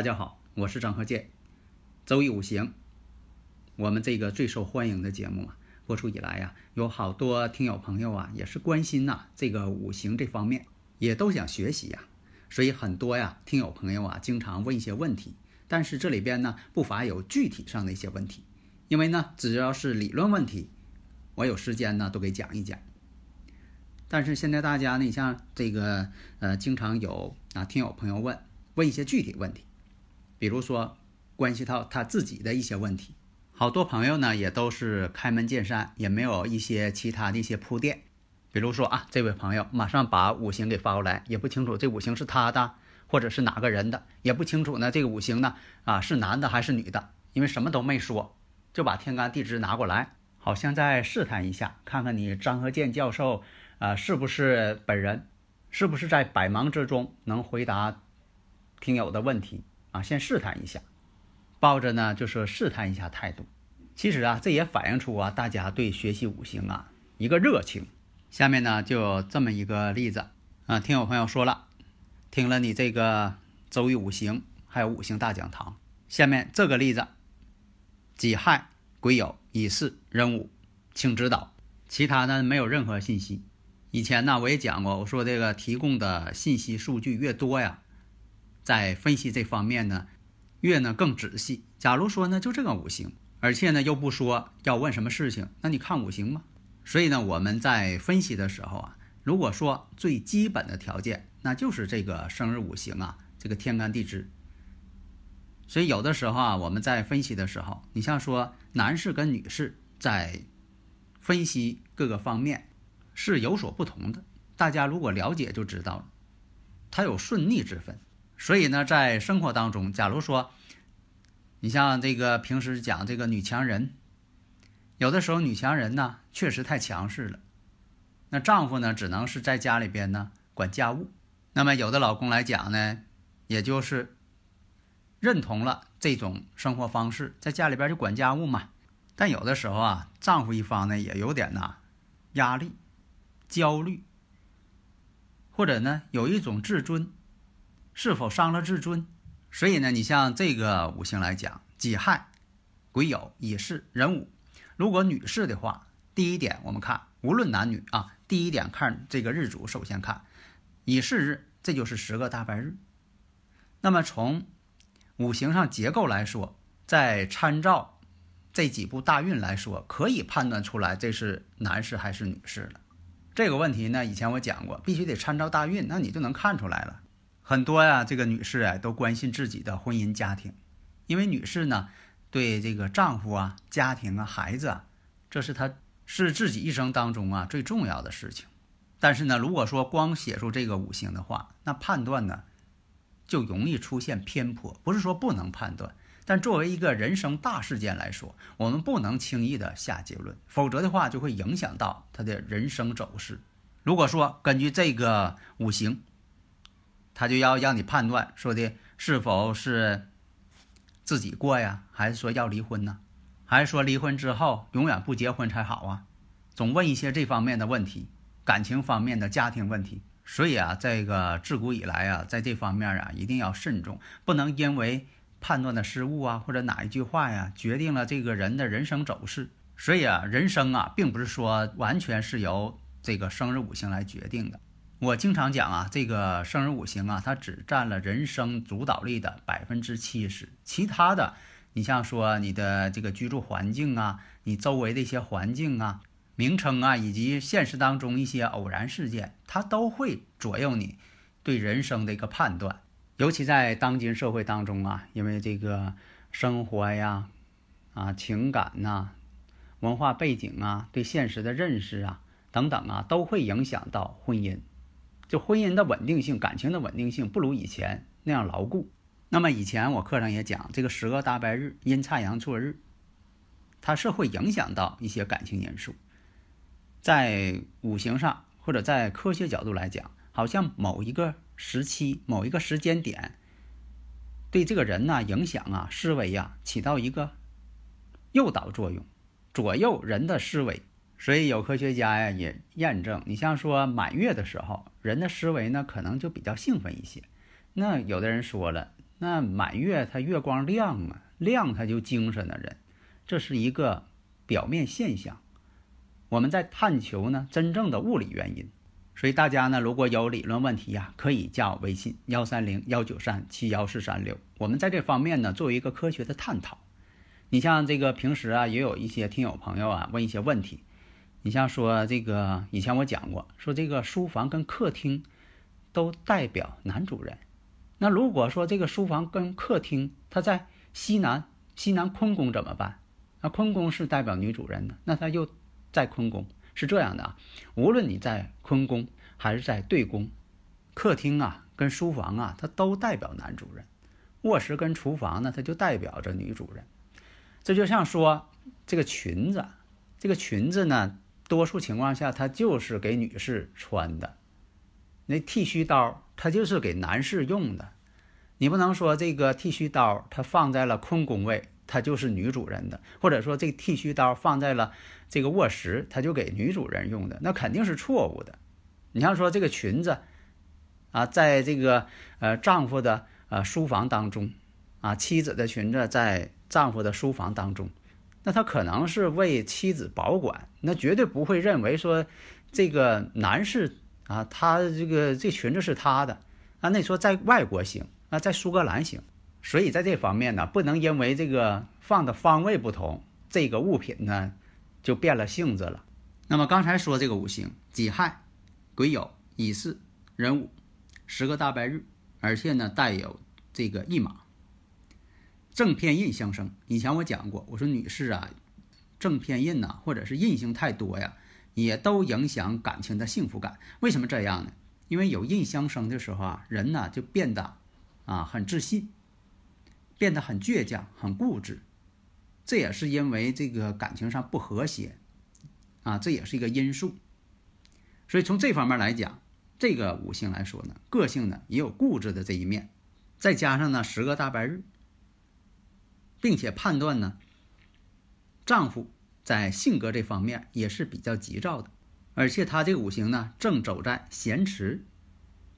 大家好，我是张和建。周易五行，我们这个最受欢迎的节目啊，播出以来呀，有好多听友朋友啊，也是关心呐这个五行这方面，也都想学习呀。所以很多呀，听友朋友啊，经常问一些问题，但是这里边呢，不乏有具体上的一些问题。因为呢，只要是理论问题，我有时间呢，都给讲一讲。但是现在大家呢，你像这个呃，经常有啊听友朋友问问一些具体问题。比如说，关系到他自己的一些问题，好多朋友呢也都是开门见山，也没有一些其他的一些铺垫。比如说啊，这位朋友马上把五行给发过来，也不清楚这五行是他的，或者是哪个人的，也不清楚呢这个五行呢啊是男的还是女的，因为什么都没说，就把天干地支拿过来，好像在试探一下，看看你张和建教授啊是不是本人，是不是在百忙之中能回答听友的问题。啊，先试探一下，抱着呢就是试探一下态度。其实啊，这也反映出啊大家对学习五行啊一个热情。下面呢就这么一个例子啊，听有朋友说了，听了你这个周易五行还有五行大讲堂，下面这个例子：己亥、癸酉、乙巳、壬午，请指导。其他呢没有任何信息。以前呢我也讲过，我说这个提供的信息数据越多呀。在分析这方面呢，越呢更仔细。假如说呢，就这个五行，而且呢又不说要问什么事情，那你看五行吗？所以呢，我们在分析的时候啊，如果说最基本的条件，那就是这个生日五行啊，这个天干地支。所以有的时候啊，我们在分析的时候，你像说男士跟女士在分析各个方面是有所不同的。大家如果了解就知道了，它有顺逆之分。所以呢，在生活当中，假如说，你像这个平时讲这个女强人，有的时候女强人呢确实太强势了，那丈夫呢只能是在家里边呢管家务。那么有的老公来讲呢，也就是认同了这种生活方式，在家里边就管家务嘛。但有的时候啊，丈夫一方呢也有点呐压力、焦虑，或者呢有一种自尊。是否伤了自尊？所以呢，你像这个五行来讲，己亥、癸酉、乙巳、壬午。如果女士的话，第一点我们看，无论男女啊，第一点看这个日主，首先看乙巳日，这就是十个大白日。那么从五行上结构来说，再参照这几部大运来说，可以判断出来这是男士还是女士了。这个问题呢，以前我讲过，必须得参照大运，那你就能看出来了。很多呀，这个女士啊，都关心自己的婚姻家庭，因为女士呢，对这个丈夫啊、家庭啊、孩子啊，这是她是自己一生当中啊最重要的事情。但是呢，如果说光写出这个五行的话，那判断呢，就容易出现偏颇。不是说不能判断，但作为一个人生大事件来说，我们不能轻易的下结论，否则的话就会影响到他的人生走势。如果说根据这个五行，他就要让你判断，说的是否是自己过呀，还是说要离婚呢？还是说离婚之后永远不结婚才好啊？总问一些这方面的问题，感情方面的家庭问题。所以啊，这个自古以来啊，在这方面啊，一定要慎重，不能因为判断的失误啊，或者哪一句话呀，决定了这个人的人生走势。所以啊，人生啊，并不是说完全是由这个生日五行来决定的。我经常讲啊，这个生日五行啊，它只占了人生主导力的百分之七十，其他的，你像说你的这个居住环境啊，你周围的一些环境啊、名称啊，以及现实当中一些偶然事件，它都会左右你对人生的一个判断。尤其在当今社会当中啊，因为这个生活呀、啊、情感呐、文化背景啊、对现实的认识啊等等啊，都会影响到婚姻。就婚姻的稳定性、感情的稳定性不如以前那样牢固。那么以前我课上也讲，这个十个大白日、阴差阳错日，它是会影响到一些感情因素。在五行上或者在科学角度来讲，好像某一个时期、某一个时间点，对这个人呐影响啊、思维呀，起到一个诱导作用，左右人的思维。所以有科学家呀也验证，你像说满月的时候，人的思维呢可能就比较兴奋一些。那有的人说了，那满月它月光亮啊，亮它就精神的人，这是一个表面现象。我们在探求呢真正的物理原因。所以大家呢如果有理论问题呀，可以加我微信幺三零幺九三七幺四三六，我们在这方面呢做一个科学的探讨。你像这个平时啊，也有一些听友朋友啊问一些问题。你像说这个，以前我讲过，说这个书房跟客厅都代表男主人。那如果说这个书房跟客厅它在西南，西南坤宫怎么办？那坤宫是代表女主人的，那它又在坤宫，是这样的啊。无论你在坤宫还是在对宫，客厅啊跟书房啊，它都代表男主人。卧室跟厨房呢，它就代表着女主人。这就像说这个裙子，这个裙子呢。多数情况下，它就是给女士穿的。那剃须刀，它就是给男士用的。你不能说这个剃须刀它放在了坤宫位，它就是女主人的；或者说这个剃须刀放在了这个卧室，它就给女主人用的，那肯定是错误的。你像说这个裙子啊，在这个呃丈夫的呃书房当中啊，妻子的裙子在丈夫的书房当中。那他可能是为妻子保管，那绝对不会认为说这个男士啊，他这个这裙子是他的啊。那你说在外国行啊，在苏格兰行，所以在这方面呢，不能因为这个放的方位不同，这个物品呢就变了性质了。那么刚才说这个五行：己亥、癸酉、乙巳、壬午，十个大白日，而且呢带有这个一马。正偏印相生，以前我讲过，我说女士啊，正偏印呐，或者是印星太多呀，也都影响感情的幸福感。为什么这样呢？因为有印相生的时候啊，人呢就变得啊很自信，变得很倔强、很固执。这也是因为这个感情上不和谐啊，这也是一个因素。所以从这方面来讲，这个五行来说呢，个性呢也有固执的这一面，再加上呢十个大白日。并且判断呢，丈夫在性格这方面也是比较急躁的，而且他这五行呢正走在咸池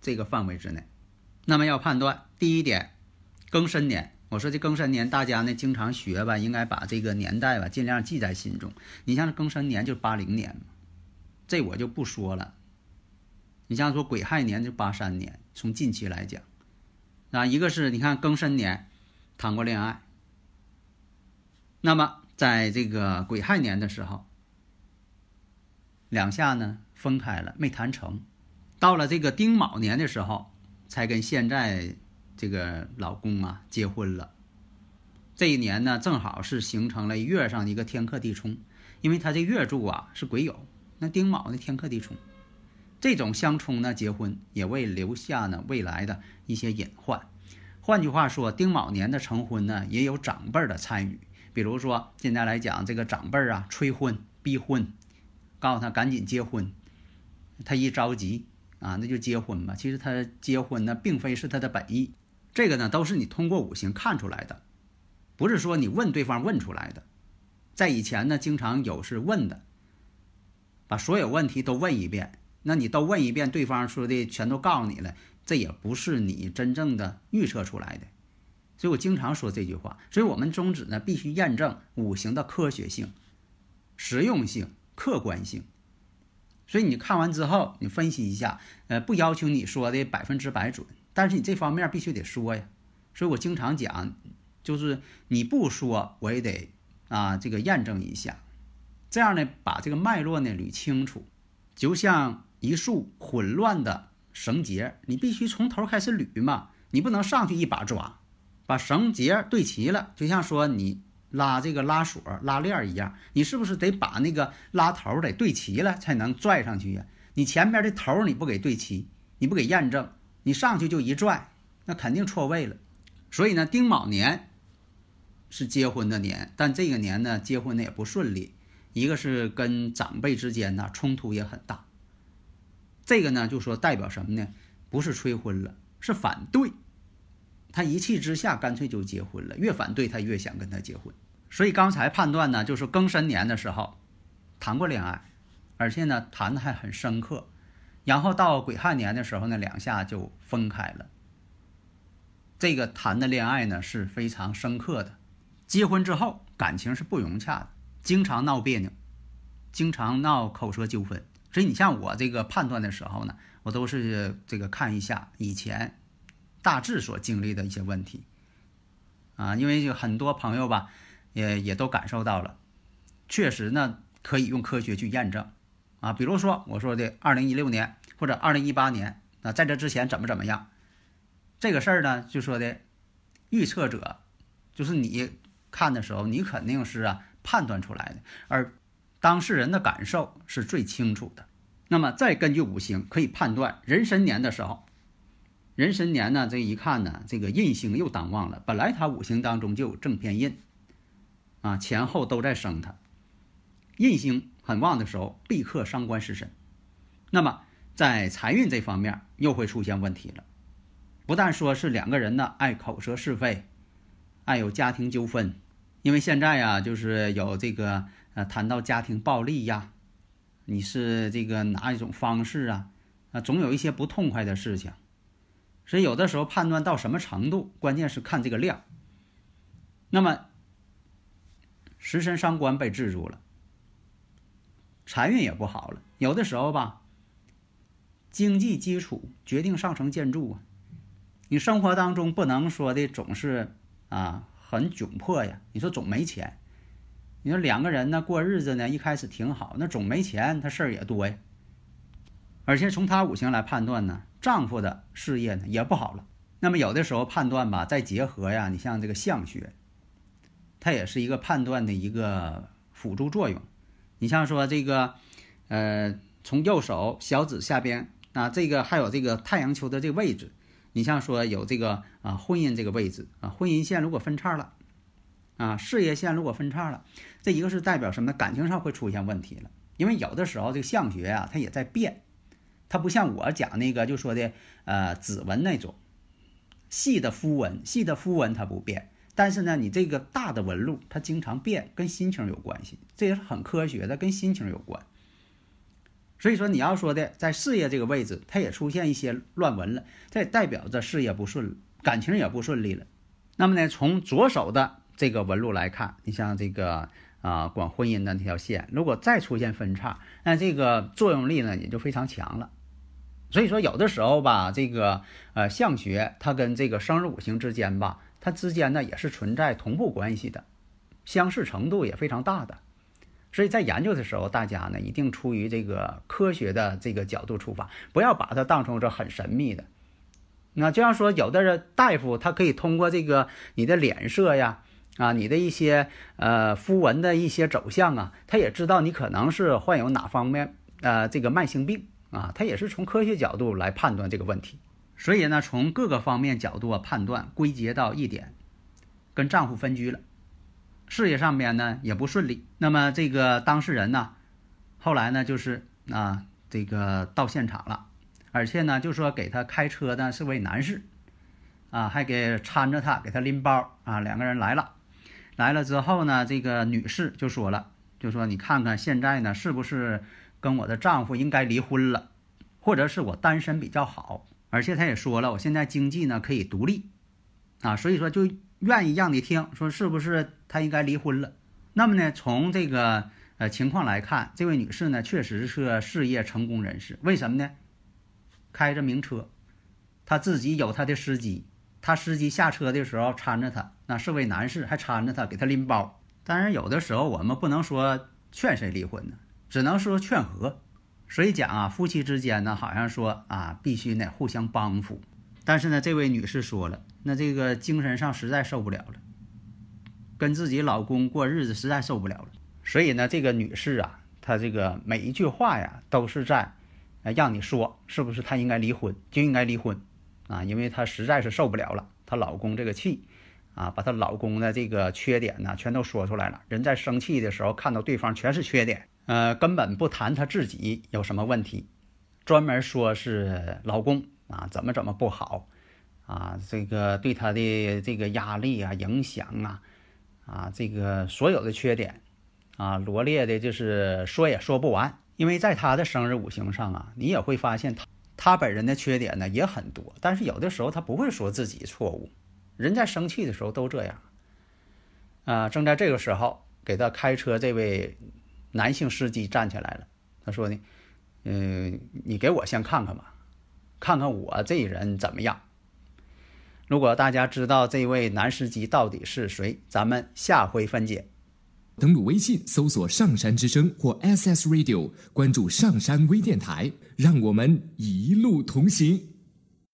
这个范围之内。那么要判断第一点，庚申年，我说这庚申年大家呢经常学吧，应该把这个年代吧尽量记在心中。你像庚申年就八零年，这我就不说了。你像说癸亥年就八三年，从近期来讲，啊，一个是你看庚申年谈过恋爱。那么，在这个癸亥年的时候，两下呢分开了，没谈成。到了这个丁卯年的时候，才跟现在这个老公啊结婚了。这一年呢，正好是形成了月上一个天克地冲，因为他这月柱啊是癸酉，那丁卯呢天克地冲，这种相冲呢，结婚也为留下呢未来的一些隐患。换句话说，丁卯年的成婚呢，也有长辈的参与。比如说，现在来讲，这个长辈儿啊，催婚、逼婚，告诉他赶紧结婚，他一着急啊，那就结婚吧。其实他结婚呢，并非是他的本意，这个呢，都是你通过五行看出来的，不是说你问对方问出来的。在以前呢，经常有是问的，把所有问题都问一遍，那你都问一遍，对方说的全都告诉你了，这也不是你真正的预测出来的。所以我经常说这句话，所以我们宗旨呢必须验证五行的科学性、实用性、客观性。所以你看完之后，你分析一下，呃，不要求你说的百分之百准，但是你这方面必须得说呀。所以我经常讲，就是你不说，我也得啊这个验证一下，这样呢把这个脉络呢捋清楚，就像一束混乱的绳结，你必须从头开始捋嘛，你不能上去一把抓。把绳结对齐了，就像说你拉这个拉锁、拉链一样，你是不是得把那个拉头得对齐了才能拽上去呀？你前边的头你不给对齐，你不给验证，你上去就一拽，那肯定错位了。所以呢，丁卯年是结婚的年，但这个年呢，结婚的也不顺利。一个是跟长辈之间呢冲突也很大，这个呢就说代表什么呢？不是催婚了，是反对。他一气之下干脆就结婚了，越反对他越想跟他结婚。所以刚才判断呢，就是庚申年的时候谈过恋爱，而且呢谈的还很深刻。然后到癸亥年的时候呢，两下就分开了。这个谈的恋爱呢是非常深刻的，结婚之后感情是不融洽的。经常闹别扭，经常闹口舌纠纷，所以你像我这个判断的时候呢，我都是这个看一下以前大致所经历的一些问题啊，因为有很多朋友吧，也也都感受到了，确实呢可以用科学去验证啊，比如说我说的二零一六年或者二零一八年啊，在这之前怎么怎么样，这个事儿呢就说的预测者就是你看的时候，你肯定是啊。判断出来的，而当事人的感受是最清楚的。那么再根据五行可以判断壬申年的时候，壬申年呢，这一看呢，这个印星又当旺了。本来他五行当中就有正偏印，啊，前后都在生他，印星很旺的时候，必克伤官食神。那么在财运这方面又会出现问题了。不但说是两个人呢爱口舌是非，爱有家庭纠纷。因为现在呀，就是有这个呃，谈到家庭暴力呀，你是这个哪一种方式啊？啊，总有一些不痛快的事情，所以有的时候判断到什么程度，关键是看这个量。那么，食神伤官被制住了，财运也不好了。有的时候吧，经济基础决定上层建筑啊，你生活当中不能说的总是啊。很窘迫呀！你说总没钱，你说两个人呢过日子呢，一开始挺好，那总没钱，他事儿也多呀。而且从他五行来判断呢，丈夫的事业呢也不好了。那么有的时候判断吧，再结合呀，你像这个相学，它也是一个判断的一个辅助作用。你像说这个，呃，从右手小指下边啊，这个还有这个太阳球的这个位置。你像说有这个啊婚姻这个位置啊婚姻线如果分叉了，啊事业线如果分叉了，这一个是代表什么？感情上会出现问题了。因为有的时候这个相学啊，它也在变，它不像我讲那个就说的呃指纹那种细的符文，细的符文它不变，但是呢你这个大的纹路它经常变，跟心情有关系，这也是很科学的，跟心情有关。所以说，你要说的在事业这个位置，它也出现一些乱纹了，这也代表着事业不顺，感情也不顺利了。那么呢，从左手的这个纹路来看，你像这个啊，管婚姻的那条线，如果再出现分叉，那这个作用力呢也就非常强了。所以说，有的时候吧，这个呃相学它跟这个生日五行之间吧，它之间呢也是存在同步关系的，相似程度也非常大的。所以在研究的时候，大家呢一定出于这个科学的这个角度出发，不要把它当成这很神秘的。那就像说，有的人大夫他可以通过这个你的脸色呀，啊，你的一些呃肤纹的一些走向啊，他也知道你可能是患有哪方面呃这个慢性病啊，他也是从科学角度来判断这个问题。所以呢，从各个方面角度啊判断，归结到一点，跟丈夫分居了。事业上面呢也不顺利，那么这个当事人呢，后来呢就是啊这个到现场了，而且呢就说给他开车的是位男士，啊还给搀着他给他拎包啊两个人来了，来了之后呢这个女士就说了，就说你看看现在呢是不是跟我的丈夫应该离婚了，或者是我单身比较好，而且他也说了我现在经济呢可以独立，啊所以说就。愿意让你听说是不是他应该离婚了？那么呢，从这个呃情况来看，这位女士呢确实是事业成功人士。为什么呢？开着名车，她自己有她的司机，她司机下车的时候搀着她，那是位男士还搀着她给她拎包。当然，有的时候我们不能说劝谁离婚呢，只能说劝和。所以讲啊，夫妻之间呢，好像说啊，必须呢互相帮扶。但是呢，这位女士说了。那这个精神上实在受不了了，跟自己老公过日子实在受不了了。所以呢，这个女士啊，她这个每一句话呀，都是在，呃，让你说是不是她应该离婚，就应该离婚，啊，因为她实在是受不了了，她老公这个气，啊，把她老公的这个缺点呢，全都说出来了。人在生气的时候，看到对方全是缺点，呃，根本不谈她自己有什么问题，专门说是老公啊怎么怎么不好，啊，这个对她的这个压力啊、影响啊，啊，这个所有的缺点。啊，罗列的就是说也说不完，因为在他的生日五行上啊，你也会发现他他本人的缺点呢也很多，但是有的时候他不会说自己错误，人在生气的时候都这样。啊，正在这个时候，给他开车这位男性司机站起来了，他说呢，嗯，你给我先看看吧，看看我这人怎么样。如果大家知道这位男司机到底是谁，咱们下回分解。登录微信搜索“上山之声”或 SS Radio，关注上山微电台，让我们一路同行。